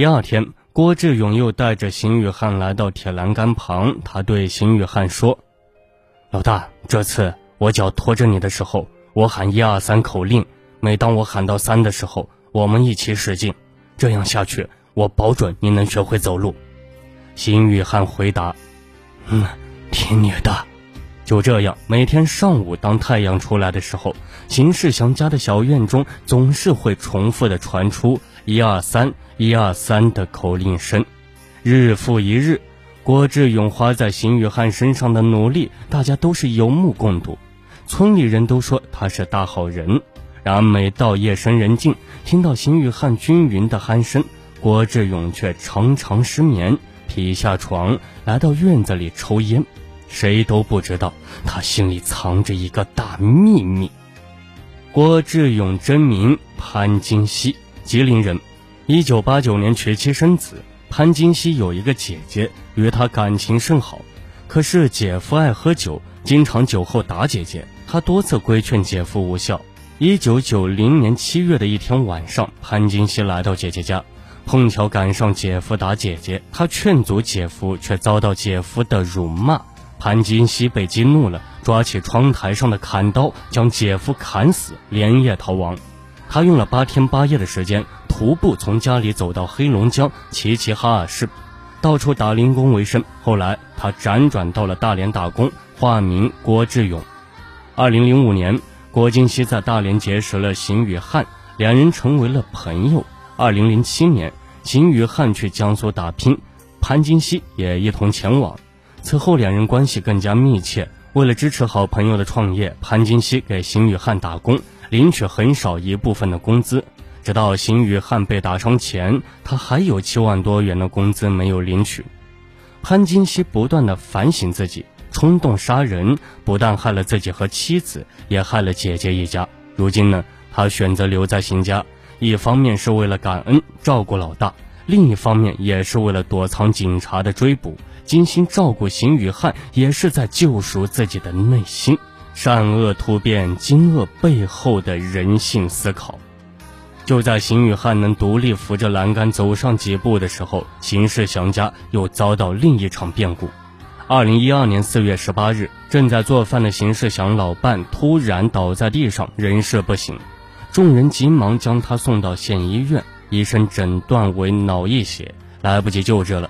第二天，郭志勇又带着邢雨汉来到铁栏杆旁，他对邢雨汉说：“老大，这次我脚拖着你的时候，我喊一二三口令，每当我喊到三的时候，我们一起使劲，这样下去，我保准你能学会走路。”邢雨汉回答：“嗯，听你的。”就这样，每天上午当太阳出来的时候，邢世祥家的小院中总是会重复的传出“一二三，一二三”的口令声。日复一日，郭志勇花在邢雨汉身上的努力，大家都是有目共睹。村里人都说他是大好人。然而每到夜深人静，听到邢雨汉均匀的鼾声，郭志勇却常常失眠，劈下床来到院子里抽烟。谁都不知道，他心里藏着一个大秘密。郭志勇真名潘金熙，吉林人，一九八九年娶妻生子。潘金熙有一个姐姐，与他感情甚好。可是姐夫爱喝酒，经常酒后打姐姐。他多次规劝姐夫无效。一九九零年七月的一天晚上，潘金熙来到姐姐家，碰巧赶上姐夫打姐姐。他劝阻姐夫，却遭到姐夫的辱骂。潘金熙被激怒了，抓起窗台上的砍刀，将姐夫砍死，连夜逃亡。他用了八天八夜的时间，徒步从家里走到黑龙江齐齐哈尔市，到处打零工为生。后来他辗转到了大连打工，化名郭志勇。二零零五年，郭金熙在大连结识了邢雨汉，两人成为了朋友。二零零七年，邢雨汉去江苏打拼，潘金熙也一同前往。此后，两人关系更加密切。为了支持好朋友的创业，潘金熙给邢雨汉打工，领取很少一部分的工资。直到邢雨汉被打伤前，他还有七万多元的工资没有领取。潘金熙不断的反省自己，冲动杀人不但害了自己和妻子，也害了姐姐一家。如今呢，他选择留在邢家，一方面是为了感恩照顾老大，另一方面也是为了躲藏警察的追捕。精心照顾邢雨汉，也是在救赎自己的内心。善恶突变，惊愕背后的人性思考。就在邢雨汉能独立扶着栏杆走上几步的时候，邢世祥家又遭到另一场变故。二零一二年四月十八日，正在做饭的邢世祥老伴突然倒在地上，人事不省。众人急忙将他送到县医院，医生诊断为脑溢血，来不及救治了。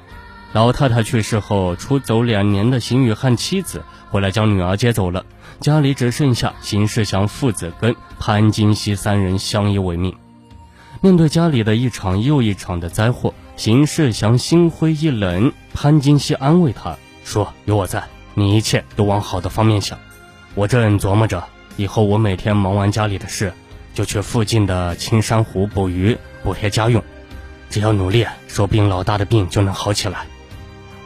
老太太去世后，出走两年的邢雨汉妻子回来将女儿接走了，家里只剩下邢世祥父子跟潘金熙三人相依为命。面对家里的一场又一场的灾祸，邢世祥心灰意冷。潘金熙安慰他说：“有我在，你一切都往好的方面想。我正琢磨着，以后我每天忙完家里的事，就去附近的青山湖捕鱼，补贴家用。只要努力，说不定老大的病就能好起来。”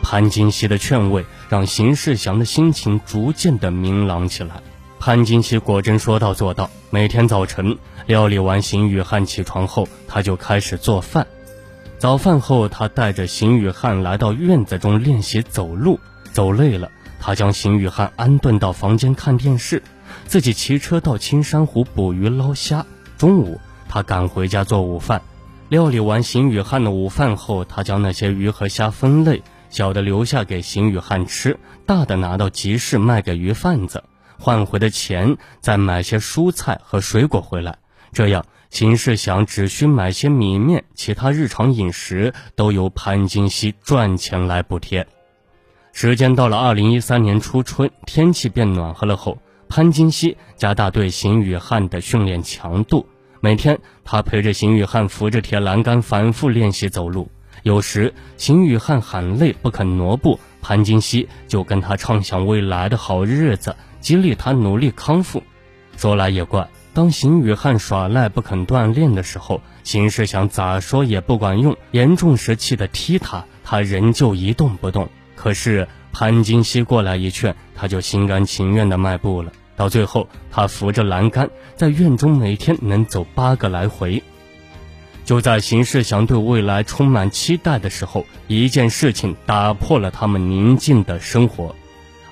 潘金熙的劝慰让邢世祥的心情逐渐的明朗起来。潘金熙果真说到做到，每天早晨料理完邢雨汉起床后，他就开始做饭。早饭后，他带着邢雨汉来到院子中练习走路。走累了，他将邢雨汉安顿到房间看电视，自己骑车到青山湖捕鱼捞虾。中午，他赶回家做午饭。料理完邢雨汉的午饭后，他将那些鱼和虾分类。小的留下给邢雨汉吃，大的拿到集市卖给鱼贩子，换回的钱再买些蔬菜和水果回来。这样，邢世祥只需买些米面，其他日常饮食都由潘金熙赚钱来补贴。时间到了二零一三年初春，天气变暖和了后，潘金熙加大对邢雨汉的训练强度，每天他陪着邢雨汉扶着铁栏杆反复练习走路。有时邢雨汉喊累不肯挪步，潘金熙就跟他畅想未来的好日子，激励他努力康复。说来也怪，当邢雨汉耍赖不肯锻炼的时候，邢世祥咋说也不管用，严重时气的踢他，他仍旧一动不动。可是潘金熙过来一劝，他就心甘情愿的迈步了。到最后，他扶着栏杆在院中每天能走八个来回。就在邢世祥对未来充满期待的时候，一件事情打破了他们宁静的生活。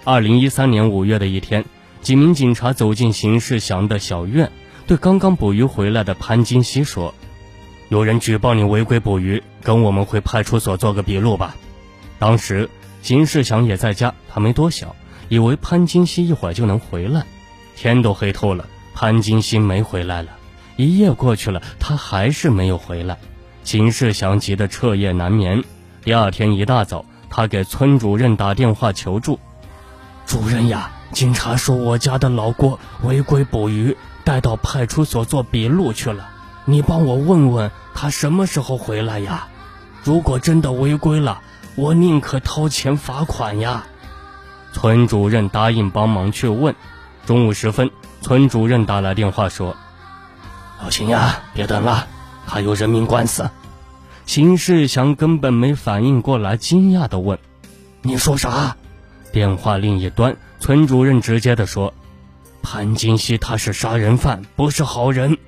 二零一三年五月的一天，几名警察走进邢世祥的小院，对刚刚捕鱼回来的潘金熙说：“有人举报你违规捕鱼，跟我们回派出所做个笔录吧。当时邢世祥也在家，他没多想，以为潘金熙一会儿就能回来。天都黑透了，潘金熙没回来了。一夜过去了，他还是没有回来。秦世祥急得彻夜难眠。第二天一大早，他给村主任打电话求助：“主任呀，警察说我家的老郭违规捕鱼，带到派出所做笔录去了。你帮我问问他什么时候回来呀？如果真的违规了，我宁可掏钱罚款呀。”村主任答应帮忙去问。中午时分，村主任打来电话说。老秦呀，别等了，还有人命官司。邢世祥根本没反应过来，惊讶的问：“你说啥？”电话另一端，村主任直接的说：“潘金熙他是杀人犯，不是好人。”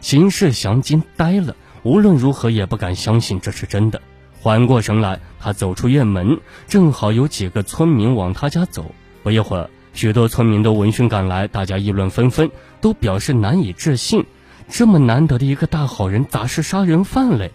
邢世祥惊呆了，无论如何也不敢相信这是真的。缓过神来，他走出院门，正好有几个村民往他家走。不一会儿，许多村民都闻讯赶来，大家议论纷纷，都表示难以置信。这么难得的一个大好人，咋是杀人犯嘞？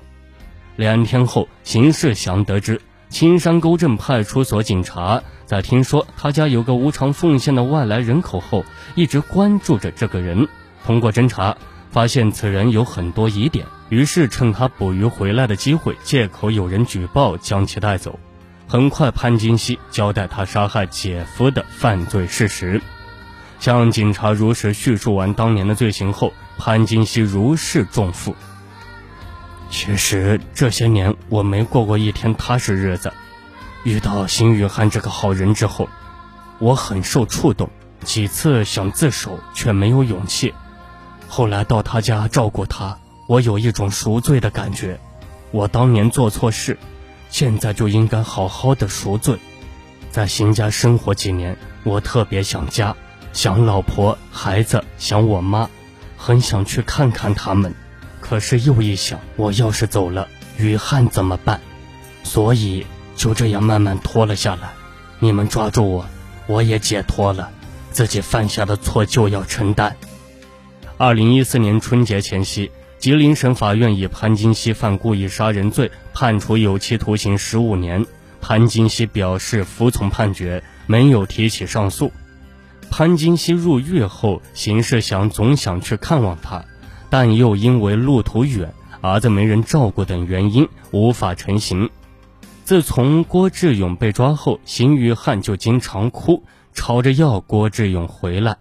两天后，邢世祥得知青山沟镇派出所警察在听说他家有个无偿奉献的外来人口后，一直关注着这个人。通过侦查，发现此人有很多疑点，于是趁他捕鱼回来的机会，借口有人举报，将其带走。很快，潘金熙交代他杀害姐夫的犯罪事实，向警察如实叙述完当年的罪行后。潘金熙如释重负。其实这些年我没过过一天踏实日子。遇到邢雨涵这个好人之后，我很受触动，几次想自首却没有勇气。后来到他家照顾他，我有一种赎罪的感觉。我当年做错事，现在就应该好好的赎罪。在邢家生活几年，我特别想家，想老婆孩子，想我妈。很想去看看他们，可是又一想，我要是走了，雨汉怎么办？所以就这样慢慢拖了下来。你们抓住我，我也解脱了。自己犯下的错就要承担。二零一四年春节前夕，吉林省法院以潘金熙犯故意杀人罪，判处有期徒刑十五年。潘金熙表示服从判决，没有提起上诉。潘金熙入狱后，邢世祥总想去看望他，但又因为路途远、儿子没人照顾等原因无法成行。自从郭志勇被抓后，邢玉汉就经常哭，吵着要郭志勇回来，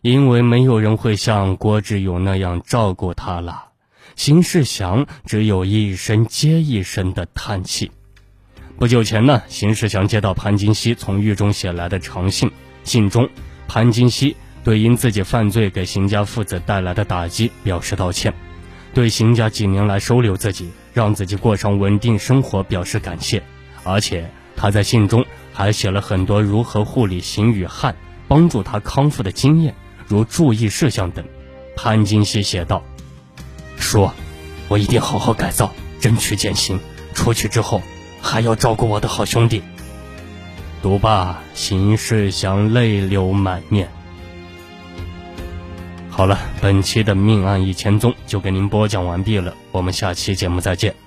因为没有人会像郭志勇那样照顾他了。邢世祥只有一声接一声的叹气。不久前呢，邢世祥接到潘金熙从狱中写来的长信，信中。潘金熙对因自己犯罪给邢家父子带来的打击表示道歉，对邢家几年来收留自己，让自己过上稳定生活表示感谢。而且他在信中还写了很多如何护理邢雨汉、帮助他康复的经验，如注意事项等。潘金熙写道：“叔，我一定好好改造，争取减刑。出去之后，还要照顾我的好兄弟。”读罢，邢世祥泪流满面。好了，本期的命案一千宗就给您播讲完毕了，我们下期节目再见。